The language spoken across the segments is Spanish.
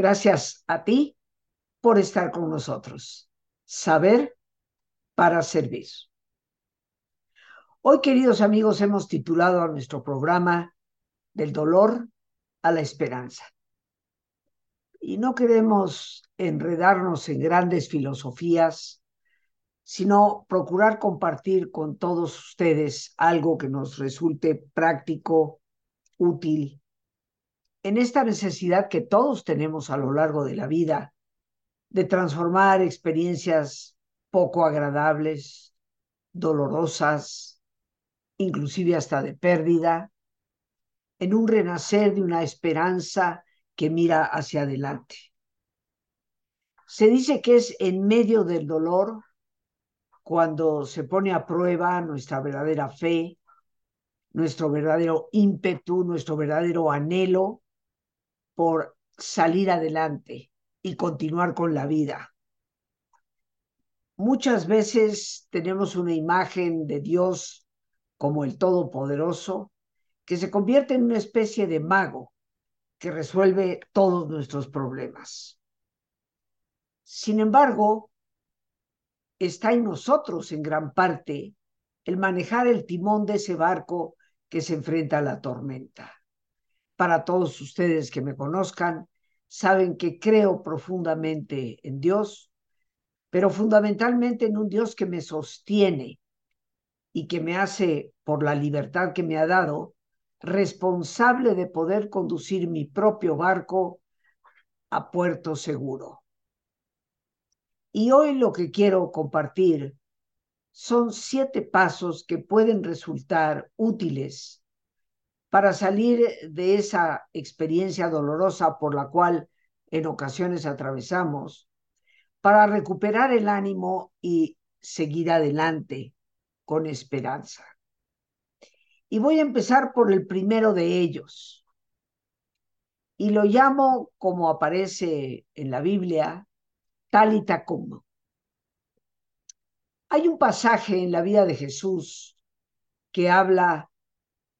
Gracias a ti por estar con nosotros. Saber para servir. Hoy, queridos amigos, hemos titulado a nuestro programa Del dolor a la esperanza. Y no queremos enredarnos en grandes filosofías, sino procurar compartir con todos ustedes algo que nos resulte práctico, útil, en esta necesidad que todos tenemos a lo largo de la vida de transformar experiencias poco agradables, dolorosas, inclusive hasta de pérdida, en un renacer de una esperanza que mira hacia adelante. Se dice que es en medio del dolor cuando se pone a prueba nuestra verdadera fe, nuestro verdadero ímpetu, nuestro verdadero anhelo por salir adelante y continuar con la vida. Muchas veces tenemos una imagen de Dios como el Todopoderoso que se convierte en una especie de mago que resuelve todos nuestros problemas. Sin embargo, está en nosotros en gran parte el manejar el timón de ese barco que se enfrenta a la tormenta. Para todos ustedes que me conozcan, saben que creo profundamente en Dios, pero fundamentalmente en un Dios que me sostiene y que me hace, por la libertad que me ha dado, responsable de poder conducir mi propio barco a puerto seguro. Y hoy lo que quiero compartir son siete pasos que pueden resultar útiles para salir de esa experiencia dolorosa por la cual en ocasiones atravesamos, para recuperar el ánimo y seguir adelante con esperanza. Y voy a empezar por el primero de ellos. Y lo llamo, como aparece en la Biblia, Talitacum. Hay un pasaje en la vida de Jesús que habla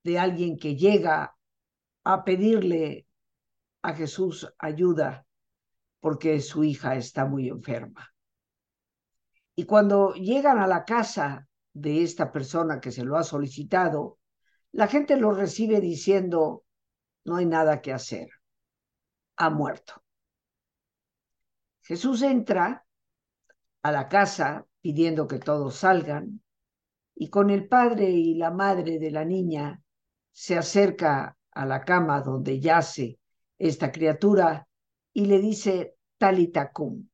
de alguien que llega a pedirle a Jesús ayuda porque su hija está muy enferma. Y cuando llegan a la casa de esta persona que se lo ha solicitado, la gente lo recibe diciendo, no hay nada que hacer, ha muerto. Jesús entra a la casa pidiendo que todos salgan y con el padre y la madre de la niña se acerca a la cama donde yace esta criatura y le dice talitacum,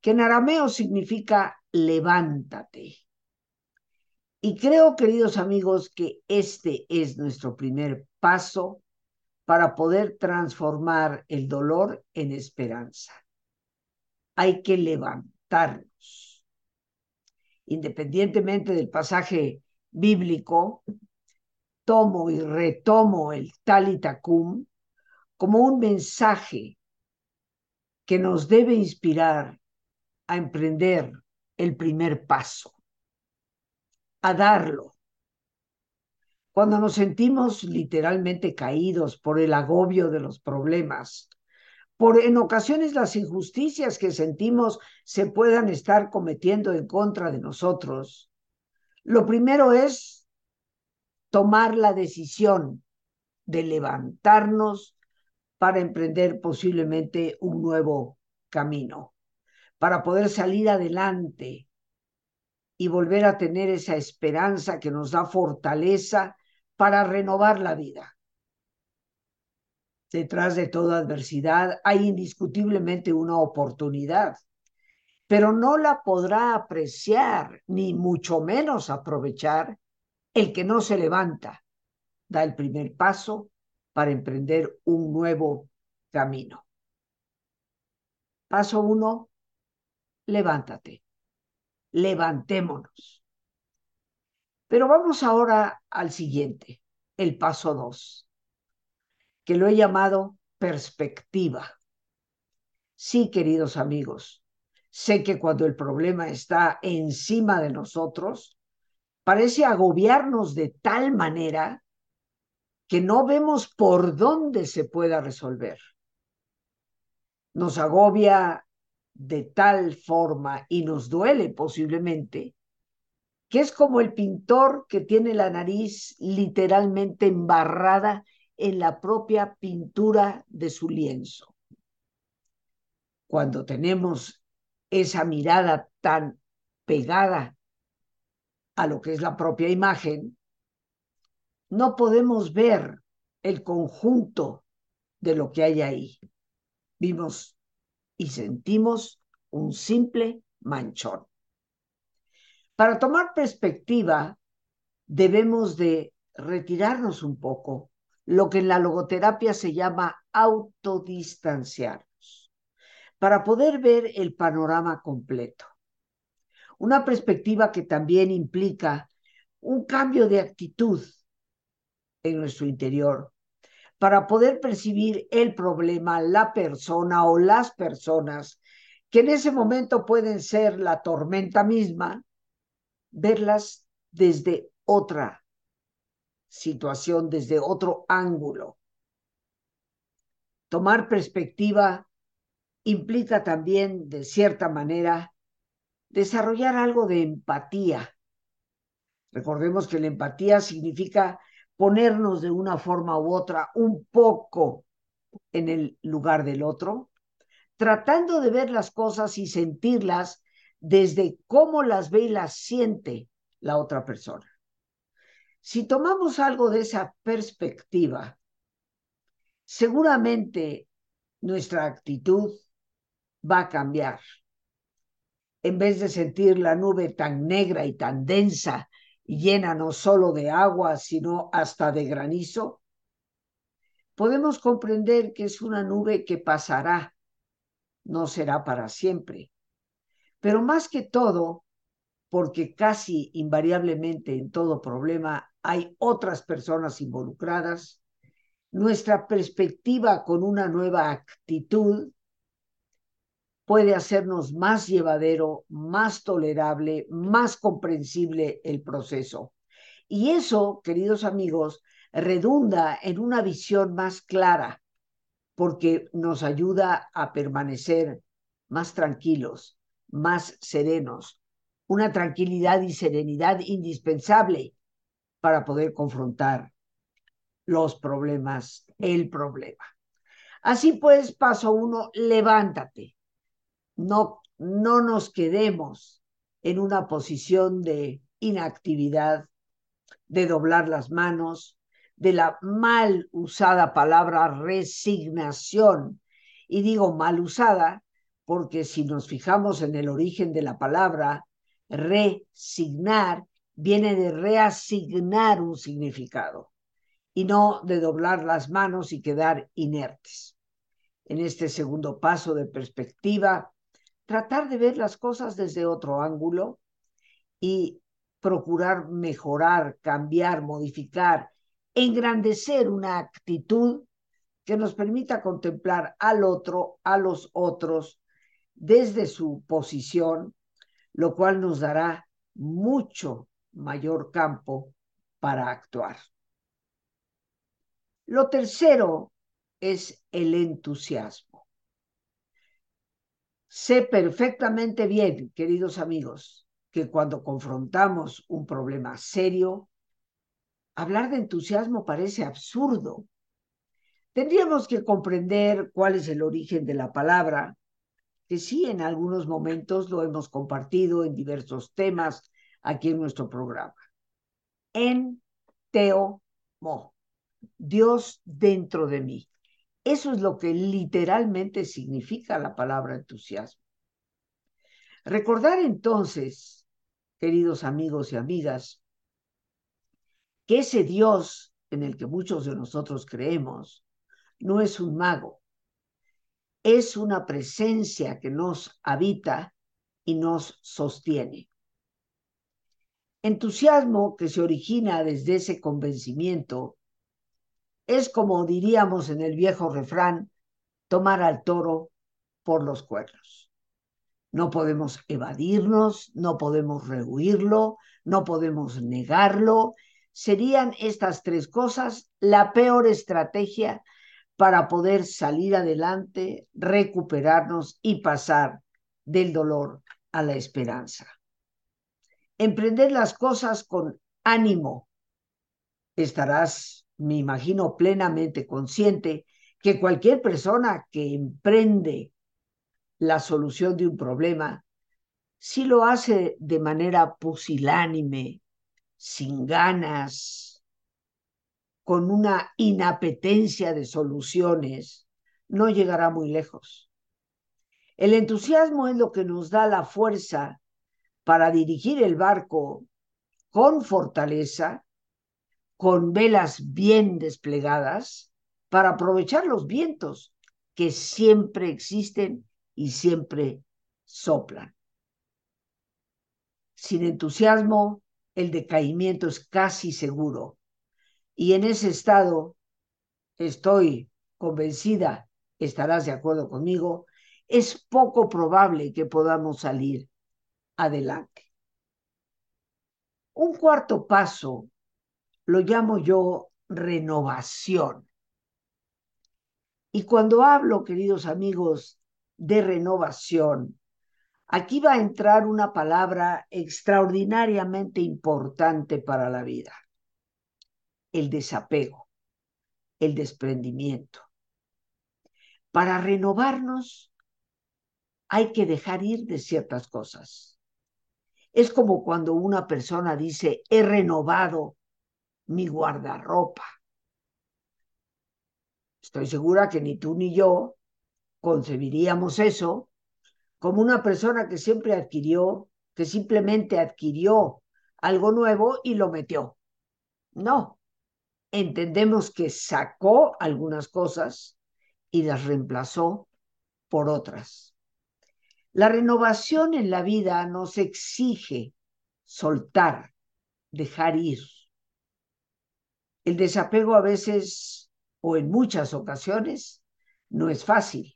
que en arameo significa levántate. Y creo, queridos amigos, que este es nuestro primer paso para poder transformar el dolor en esperanza. Hay que levantarnos. Independientemente del pasaje bíblico, tomo y retomo el talitacum como un mensaje que nos debe inspirar a emprender el primer paso a darlo. Cuando nos sentimos literalmente caídos por el agobio de los problemas, por en ocasiones las injusticias que sentimos se puedan estar cometiendo en contra de nosotros, lo primero es tomar la decisión de levantarnos para emprender posiblemente un nuevo camino, para poder salir adelante y volver a tener esa esperanza que nos da fortaleza para renovar la vida. Detrás de toda adversidad hay indiscutiblemente una oportunidad, pero no la podrá apreciar ni mucho menos aprovechar el que no se levanta, da el primer paso para emprender un nuevo camino. Paso uno, levántate levantémonos. Pero vamos ahora al siguiente, el paso dos, que lo he llamado perspectiva. Sí, queridos amigos, sé que cuando el problema está encima de nosotros, parece agobiarnos de tal manera que no vemos por dónde se pueda resolver. nos agobia de tal forma y nos duele posiblemente, que es como el pintor que tiene la nariz literalmente embarrada en la propia pintura de su lienzo. Cuando tenemos esa mirada tan pegada a lo que es la propia imagen, no podemos ver el conjunto de lo que hay ahí. Vimos y sentimos un simple manchón. Para tomar perspectiva, debemos de retirarnos un poco, lo que en la logoterapia se llama autodistanciarnos, para poder ver el panorama completo. Una perspectiva que también implica un cambio de actitud en nuestro interior para poder percibir el problema, la persona o las personas que en ese momento pueden ser la tormenta misma, verlas desde otra situación, desde otro ángulo. Tomar perspectiva implica también, de cierta manera, desarrollar algo de empatía. Recordemos que la empatía significa ponernos de una forma u otra un poco en el lugar del otro, tratando de ver las cosas y sentirlas desde cómo las ve y las siente la otra persona. Si tomamos algo de esa perspectiva, seguramente nuestra actitud va a cambiar. En vez de sentir la nube tan negra y tan densa llena no solo de agua, sino hasta de granizo, podemos comprender que es una nube que pasará, no será para siempre. Pero más que todo, porque casi invariablemente en todo problema hay otras personas involucradas, nuestra perspectiva con una nueva actitud puede hacernos más llevadero, más tolerable, más comprensible el proceso. Y eso, queridos amigos, redunda en una visión más clara, porque nos ayuda a permanecer más tranquilos, más serenos, una tranquilidad y serenidad indispensable para poder confrontar los problemas, el problema. Así pues, paso uno, levántate no, no nos quedemos en una posición de inactividad, de doblar las manos, de la mal usada palabra resignación. Y digo mal usada porque si nos fijamos en el origen de la palabra, resignar viene de reasignar un significado y no de doblar las manos y quedar inertes. En este segundo paso de perspectiva, tratar de ver las cosas desde otro ángulo y procurar mejorar, cambiar, modificar, engrandecer una actitud que nos permita contemplar al otro, a los otros, desde su posición, lo cual nos dará mucho mayor campo para actuar. Lo tercero es el entusiasmo. Sé perfectamente bien, queridos amigos, que cuando confrontamos un problema serio, hablar de entusiasmo parece absurdo. Tendríamos que comprender cuál es el origen de la palabra, que sí en algunos momentos lo hemos compartido en diversos temas aquí en nuestro programa. En teo mo, Dios dentro de mí. Eso es lo que literalmente significa la palabra entusiasmo. Recordar entonces, queridos amigos y amigas, que ese Dios en el que muchos de nosotros creemos no es un mago, es una presencia que nos habita y nos sostiene. Entusiasmo que se origina desde ese convencimiento es como diríamos en el viejo refrán, tomar al toro por los cuernos. No podemos evadirnos, no podemos rehuirlo, no podemos negarlo. Serían estas tres cosas la peor estrategia para poder salir adelante, recuperarnos y pasar del dolor a la esperanza. Emprender las cosas con ánimo. Estarás, me imagino, plenamente consciente que cualquier persona que emprende la solución de un problema, si lo hace de manera pusilánime, sin ganas, con una inapetencia de soluciones, no llegará muy lejos. El entusiasmo es lo que nos da la fuerza para dirigir el barco con fortaleza, con velas bien desplegadas, para aprovechar los vientos que siempre existen y siempre soplan. Sin entusiasmo, el decaimiento es casi seguro. Y en ese estado, estoy convencida, estarás de acuerdo conmigo, es poco probable que podamos salir adelante. Un cuarto paso lo llamo yo renovación. Y cuando hablo, queridos amigos, de renovación, aquí va a entrar una palabra extraordinariamente importante para la vida, el desapego, el desprendimiento. Para renovarnos hay que dejar ir de ciertas cosas. Es como cuando una persona dice, he renovado mi guardarropa. Estoy segura que ni tú ni yo concebiríamos eso como una persona que siempre adquirió, que simplemente adquirió algo nuevo y lo metió. No, entendemos que sacó algunas cosas y las reemplazó por otras. La renovación en la vida nos exige soltar, dejar ir. El desapego a veces o en muchas ocasiones, no es fácil,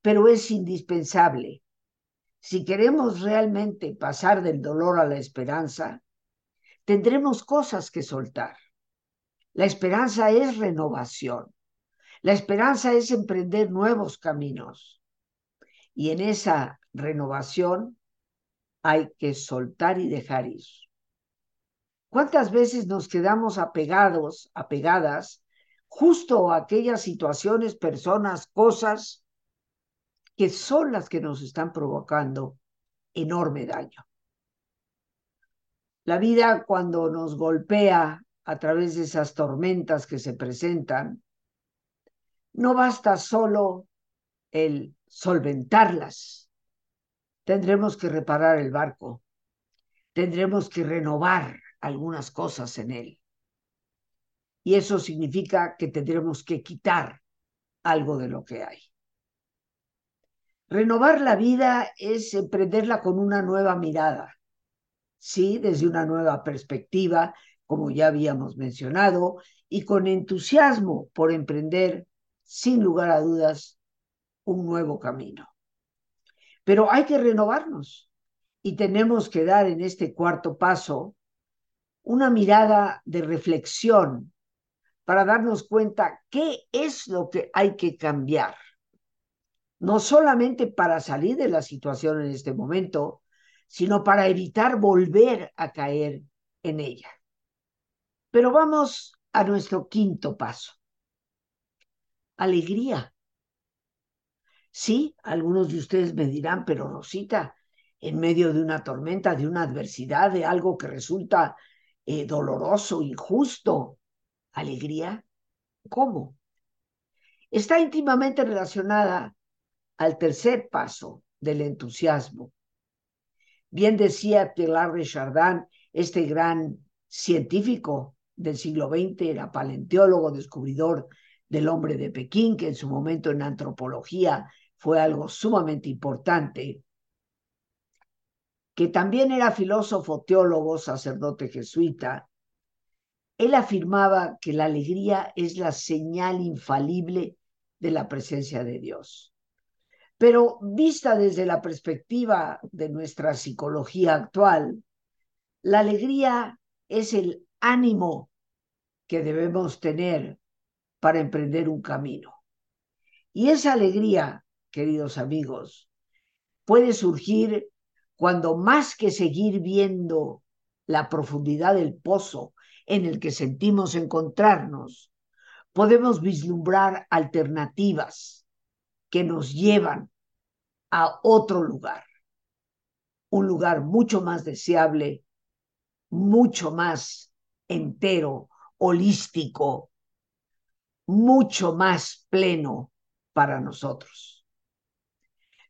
pero es indispensable. Si queremos realmente pasar del dolor a la esperanza, tendremos cosas que soltar. La esperanza es renovación. La esperanza es emprender nuevos caminos. Y en esa renovación hay que soltar y dejar ir. ¿Cuántas veces nos quedamos apegados, apegadas justo aquellas situaciones, personas, cosas que son las que nos están provocando enorme daño. La vida cuando nos golpea a través de esas tormentas que se presentan, no basta solo el solventarlas. Tendremos que reparar el barco, tendremos que renovar algunas cosas en él. Y eso significa que tendremos que quitar algo de lo que hay. Renovar la vida es emprenderla con una nueva mirada, sí, desde una nueva perspectiva, como ya habíamos mencionado, y con entusiasmo por emprender, sin lugar a dudas, un nuevo camino. Pero hay que renovarnos y tenemos que dar en este cuarto paso una mirada de reflexión para darnos cuenta qué es lo que hay que cambiar. No solamente para salir de la situación en este momento, sino para evitar volver a caer en ella. Pero vamos a nuestro quinto paso. Alegría. Sí, algunos de ustedes me dirán, pero Rosita, en medio de una tormenta, de una adversidad, de algo que resulta eh, doloroso, injusto, alegría? ¿Cómo? Está íntimamente relacionada al tercer paso del entusiasmo. Bien decía de Chardin, este gran científico del siglo XX, era paleontólogo, descubridor del hombre de Pekín, que en su momento en antropología fue algo sumamente importante, que también era filósofo, teólogo, sacerdote jesuita, él afirmaba que la alegría es la señal infalible de la presencia de Dios. Pero vista desde la perspectiva de nuestra psicología actual, la alegría es el ánimo que debemos tener para emprender un camino. Y esa alegría, queridos amigos, puede surgir cuando más que seguir viendo la profundidad del pozo en el que sentimos encontrarnos, podemos vislumbrar alternativas que nos llevan a otro lugar, un lugar mucho más deseable, mucho más entero, holístico, mucho más pleno para nosotros.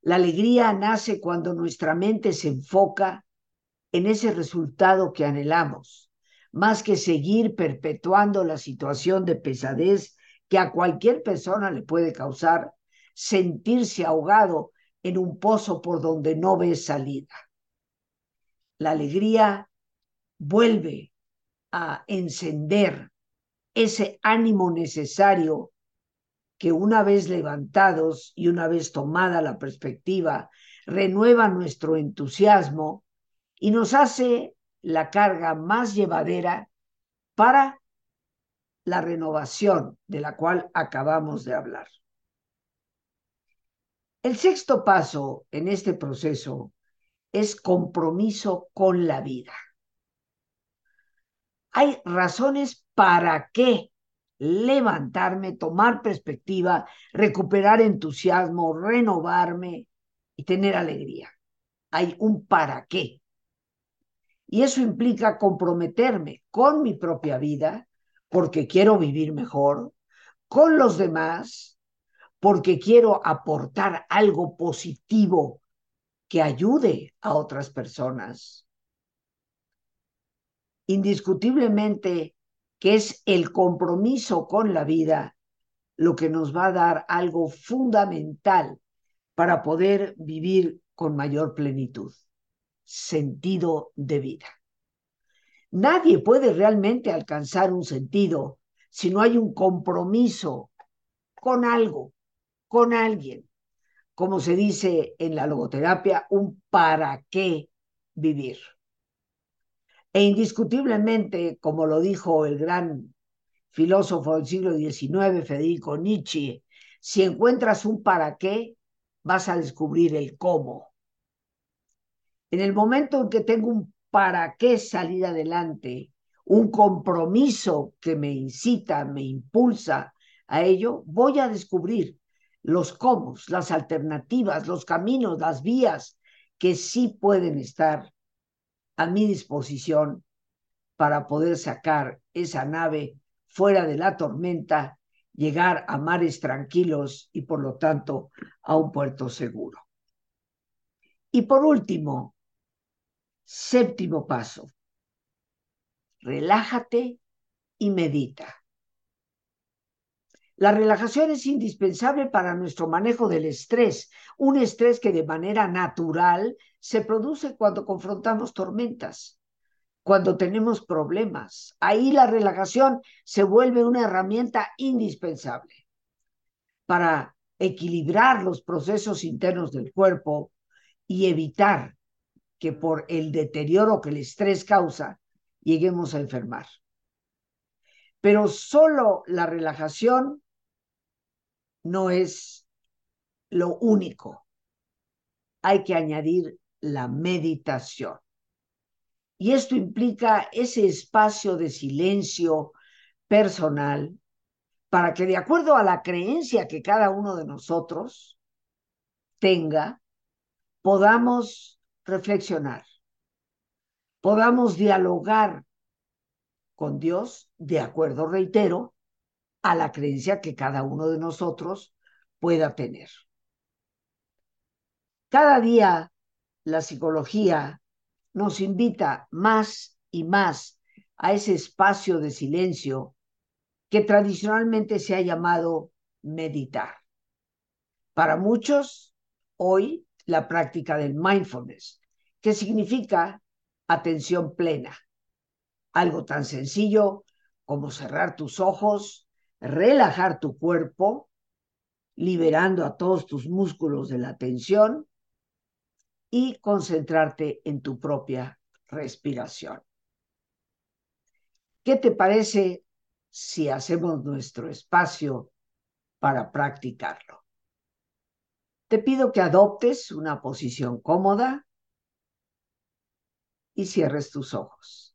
La alegría nace cuando nuestra mente se enfoca en ese resultado que anhelamos, más que seguir perpetuando la situación de pesadez que a cualquier persona le puede causar sentirse ahogado en un pozo por donde no ve salida. La alegría vuelve a encender ese ánimo necesario que una vez levantados y una vez tomada la perspectiva, renueva nuestro entusiasmo y nos hace la carga más llevadera para la renovación de la cual acabamos de hablar. El sexto paso en este proceso es compromiso con la vida. Hay razones para qué levantarme, tomar perspectiva, recuperar entusiasmo, renovarme y tener alegría. Hay un para qué. Y eso implica comprometerme con mi propia vida, porque quiero vivir mejor, con los demás, porque quiero aportar algo positivo que ayude a otras personas. Indiscutiblemente que es el compromiso con la vida lo que nos va a dar algo fundamental para poder vivir con mayor plenitud, sentido de vida. Nadie puede realmente alcanzar un sentido si no hay un compromiso con algo, con alguien. Como se dice en la logoterapia, un para qué vivir. E indiscutiblemente, como lo dijo el gran filósofo del siglo XIX, Federico Nietzsche, si encuentras un para qué, vas a descubrir el cómo. En el momento en que tengo un para qué salir adelante, un compromiso que me incita, me impulsa a ello, voy a descubrir los cómo, las alternativas, los caminos, las vías que sí pueden estar a mi disposición para poder sacar esa nave fuera de la tormenta, llegar a mares tranquilos y por lo tanto a un puerto seguro. Y por último, séptimo paso, relájate y medita. La relajación es indispensable para nuestro manejo del estrés, un estrés que de manera natural se produce cuando confrontamos tormentas, cuando tenemos problemas. Ahí la relajación se vuelve una herramienta indispensable para equilibrar los procesos internos del cuerpo y evitar que por el deterioro que el estrés causa lleguemos a enfermar. Pero solo la relajación no es lo único. Hay que añadir la meditación. Y esto implica ese espacio de silencio personal para que de acuerdo a la creencia que cada uno de nosotros tenga, podamos reflexionar, podamos dialogar con Dios de acuerdo, reitero, a la creencia que cada uno de nosotros pueda tener. Cada día la psicología nos invita más y más a ese espacio de silencio que tradicionalmente se ha llamado meditar. Para muchos, hoy la práctica del mindfulness, que significa atención plena. Algo tan sencillo como cerrar tus ojos relajar tu cuerpo, liberando a todos tus músculos de la tensión y concentrarte en tu propia respiración. ¿Qué te parece si hacemos nuestro espacio para practicarlo? Te pido que adoptes una posición cómoda y cierres tus ojos.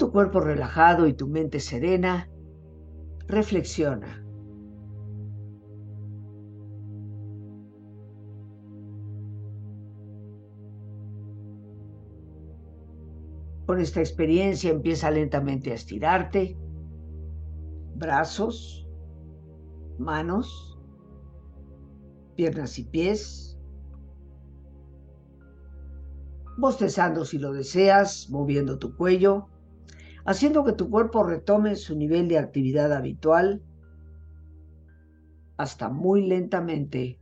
Tu cuerpo relajado y tu mente serena, reflexiona. Con esta experiencia empieza lentamente a estirarte, brazos, manos, piernas y pies, bostezando si lo deseas, moviendo tu cuello haciendo que tu cuerpo retome su nivel de actividad habitual hasta muy lentamente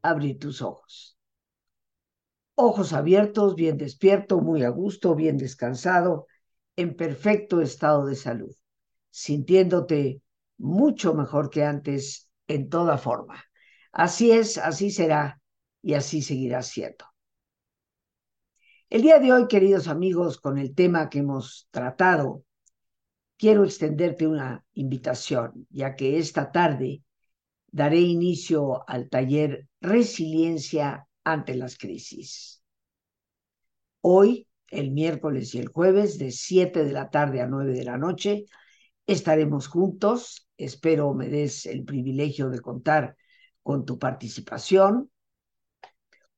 abrir tus ojos. Ojos abiertos, bien despierto, muy a gusto, bien descansado, en perfecto estado de salud, sintiéndote mucho mejor que antes en toda forma. Así es, así será y así seguirá siendo. El día de hoy, queridos amigos, con el tema que hemos tratado, quiero extenderte una invitación, ya que esta tarde daré inicio al taller Resiliencia ante las crisis. Hoy, el miércoles y el jueves, de 7 de la tarde a 9 de la noche, estaremos juntos. Espero me des el privilegio de contar con tu participación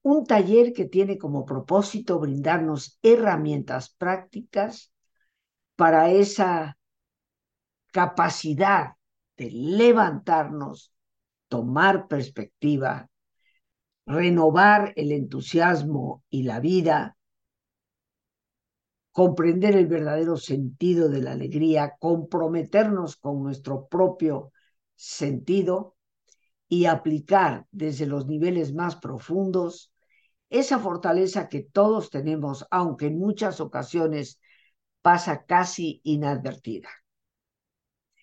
un taller que tiene como propósito brindarnos herramientas prácticas para esa capacidad de levantarnos, tomar perspectiva, renovar el entusiasmo y la vida, comprender el verdadero sentido de la alegría, comprometernos con nuestro propio sentido y aplicar desde los niveles más profundos esa fortaleza que todos tenemos, aunque en muchas ocasiones pasa casi inadvertida.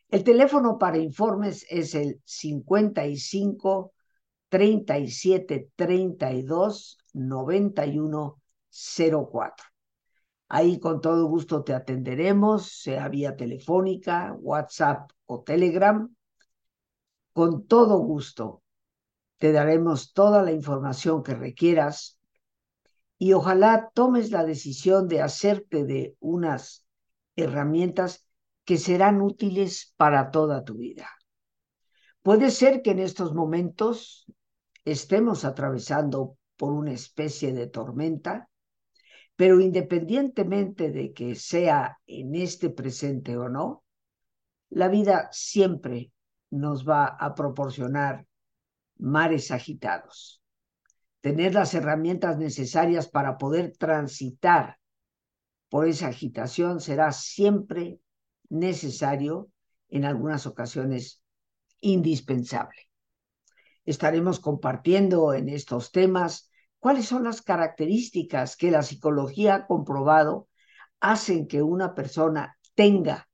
El teléfono para informes es el 55 37 32 91 04. Ahí con todo gusto te atenderemos, sea vía telefónica, WhatsApp o Telegram. Con todo gusto te daremos toda la información que requieras y ojalá tomes la decisión de hacerte de unas herramientas que serán útiles para toda tu vida. Puede ser que en estos momentos estemos atravesando por una especie de tormenta, pero independientemente de que sea en este presente o no, la vida siempre nos va a proporcionar mares agitados tener las herramientas necesarias para poder transitar por esa agitación será siempre necesario, en algunas ocasiones indispensable. Estaremos compartiendo en estos temas cuáles son las características que la psicología ha comprobado hacen que una persona tenga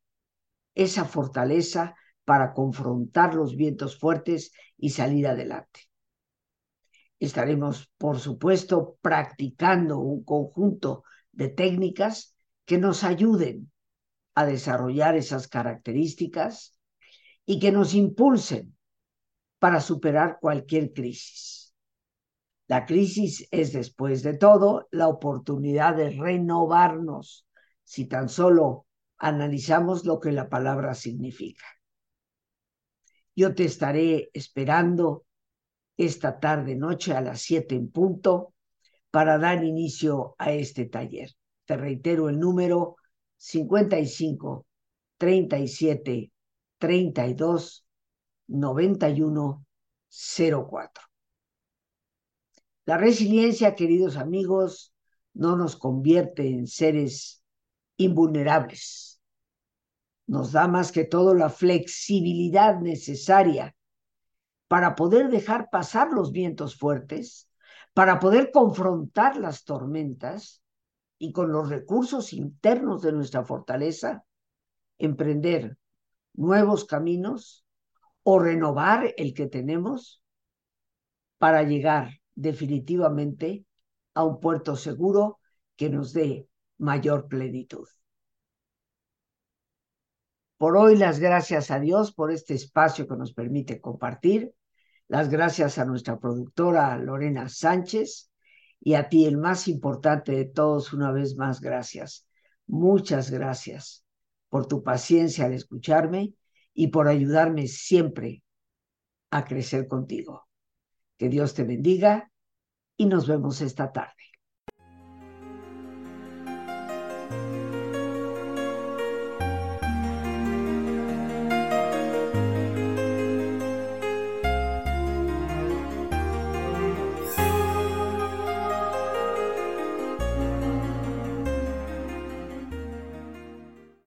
esa fortaleza para confrontar los vientos fuertes y salir adelante. Estaremos, por supuesto, practicando un conjunto de técnicas que nos ayuden a desarrollar esas características y que nos impulsen para superar cualquier crisis. La crisis es, después de todo, la oportunidad de renovarnos, si tan solo analizamos lo que la palabra significa. Yo te estaré esperando esta tarde noche a las 7 en punto para dar inicio a este taller. Te reitero el número 55 37 32 91 04. La resiliencia, queridos amigos, no nos convierte en seres invulnerables. Nos da más que todo la flexibilidad necesaria para poder dejar pasar los vientos fuertes, para poder confrontar las tormentas y con los recursos internos de nuestra fortaleza, emprender nuevos caminos o renovar el que tenemos para llegar definitivamente a un puerto seguro que nos dé mayor plenitud. Por hoy las gracias a Dios por este espacio que nos permite compartir. Las gracias a nuestra productora Lorena Sánchez y a ti, el más importante de todos, una vez más, gracias. Muchas gracias por tu paciencia al escucharme y por ayudarme siempre a crecer contigo. Que Dios te bendiga y nos vemos esta tarde.